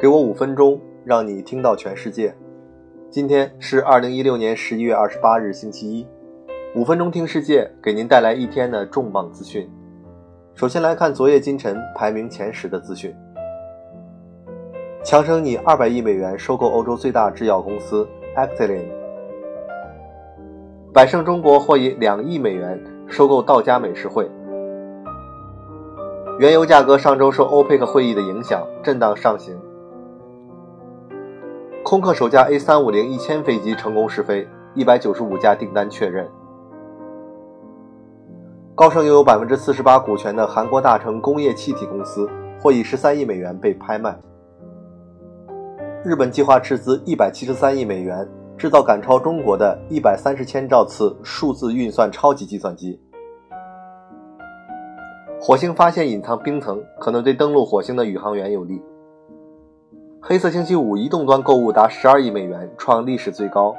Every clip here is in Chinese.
给我五分钟，让你听到全世界。今天是二零一六年十一月二十八日，星期一。五分钟听世界，给您带来一天的重磅资讯。首先来看昨夜今晨排名前十的资讯：强生拟二百亿美元收购欧洲最大制药公司 Actelion；百胜中国或以两亿美元收购道家美食汇。原油价格上周受欧佩克会议的影响震荡上行。空客首架 A350 一千飞机成功试飞，一百九十五架订单确认。高盛拥有百分之四十八股权的韩国大成工业气体公司或以十三亿美元被拍卖。日本计划斥资一百七十三亿美元制造赶超中国的一百三十千兆次数字运算超级计算机。火星发现隐藏冰层，可能对登陆火星的宇航员有利。黑色星期五移动端购物达十二亿美元，创历史最高。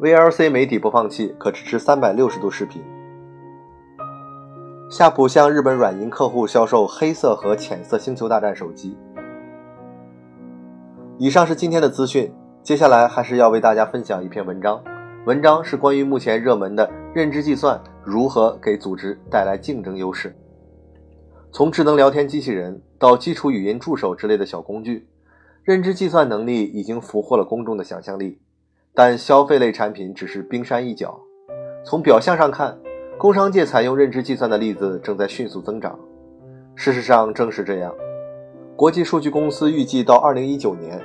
VLC 媒体播放器可支持三百六十度视频。夏普向日本软银客户销售黑色和浅色星球大战手机。以上是今天的资讯，接下来还是要为大家分享一篇文章。文章是关于目前热门的认知计算如何给组织带来竞争优势。从智能聊天机器人到基础语音助手之类的小工具，认知计算能力已经俘获了公众的想象力。但消费类产品只是冰山一角。从表象上看，工商界采用认知计算的例子正在迅速增长。事实上正是这样。国际数据公司预计到2019年。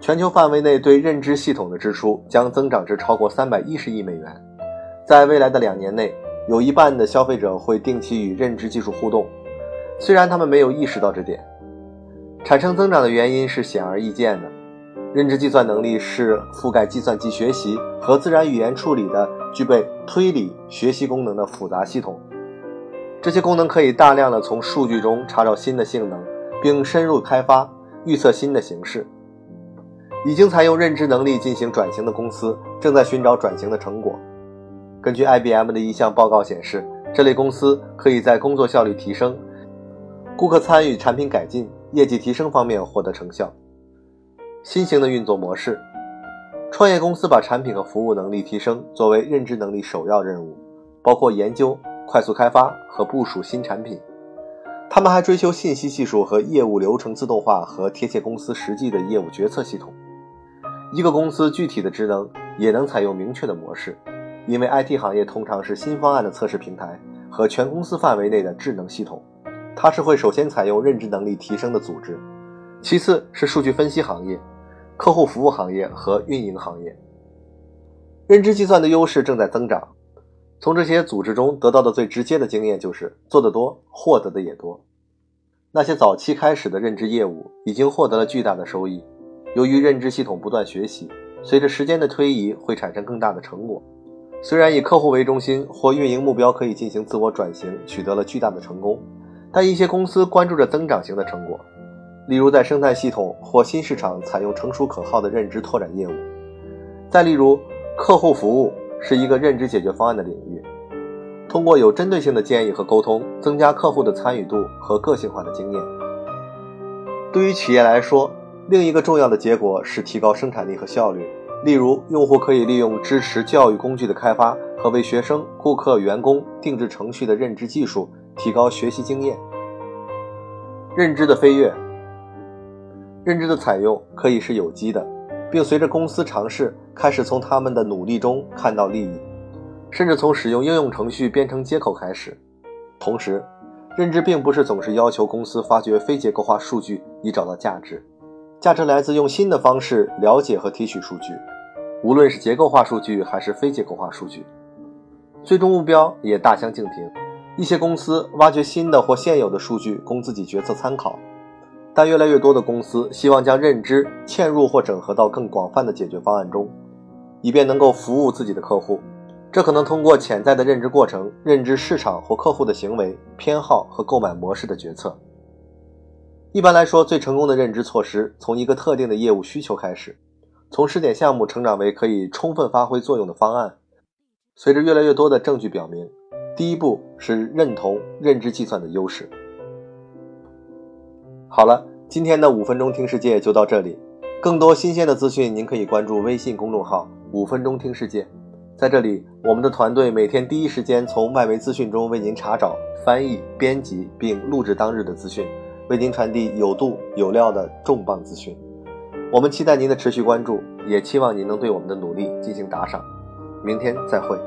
全球范围内对认知系统的支出将增长至超过三百一十亿美元，在未来的两年内，有一半的消费者会定期与认知技术互动，虽然他们没有意识到这点。产生增长的原因是显而易见的，认知计算能力是覆盖计算机学习和自然语言处理的具备推理学习功能的复杂系统，这些功能可以大量的从数据中查找新的性能，并深入开发预测新的形式。已经采用认知能力进行转型的公司正在寻找转型的成果。根据 IBM 的一项报告显示，这类公司可以在工作效率提升、顾客参与、产品改进、业绩提升方面获得成效。新型的运作模式，创业公司把产品和服务能力提升作为认知能力首要任务，包括研究、快速开发和部署新产品。他们还追求信息技术和业务流程自动化和贴切公司实际的业务决策系统。一个公司具体的职能也能采用明确的模式，因为 IT 行业通常是新方案的测试平台和全公司范围内的智能系统，它是会首先采用认知能力提升的组织，其次是数据分析行业、客户服务行业和运营行业。认知计算的优势正在增长，从这些组织中得到的最直接的经验就是做得多，获得的也多。那些早期开始的认知业务已经获得了巨大的收益。由于认知系统不断学习，随着时间的推移会产生更大的成果。虽然以客户为中心或运营目标可以进行自我转型，取得了巨大的成功，但一些公司关注着增长型的成果，例如在生态系统或新市场采用成熟可靠的认知拓展业务。再例如，客户服务是一个认知解决方案的领域，通过有针对性的建议和沟通，增加客户的参与度和个性化的经验。对于企业来说，另一个重要的结果是提高生产力和效率。例如，用户可以利用支持教育工具的开发和为学生、顾客、员工定制程序的认知技术，提高学习经验。认知的飞跃，认知的采用可以是有机的，并随着公司尝试开始从他们的努力中看到利益，甚至从使用应用程序编程接口开始。同时，认知并不是总是要求公司发掘非结构化数据以找到价值。价值来自用新的方式了解和提取数据，无论是结构化数据还是非结构化数据。最终目标也大相径庭。一些公司挖掘新的或现有的数据供自己决策参考，但越来越多的公司希望将认知嵌入或整合到更广泛的解决方案中，以便能够服务自己的客户。这可能通过潜在的认知过程，认知市场或客户的行为偏好和购买模式的决策。一般来说，最成功的认知措施从一个特定的业务需求开始，从试点项目成长为可以充分发挥作用的方案。随着越来越多的证据表明，第一步是认同认知计算的优势。好了，今天的五分钟听世界就到这里，更多新鲜的资讯您可以关注微信公众号“五分钟听世界”。在这里，我们的团队每天第一时间从外围资讯中为您查找、翻译、编辑并录制当日的资讯，为您传递有度有料的重磅资讯。我们期待您的持续关注，也期望您能对我们的努力进行打赏。明天再会。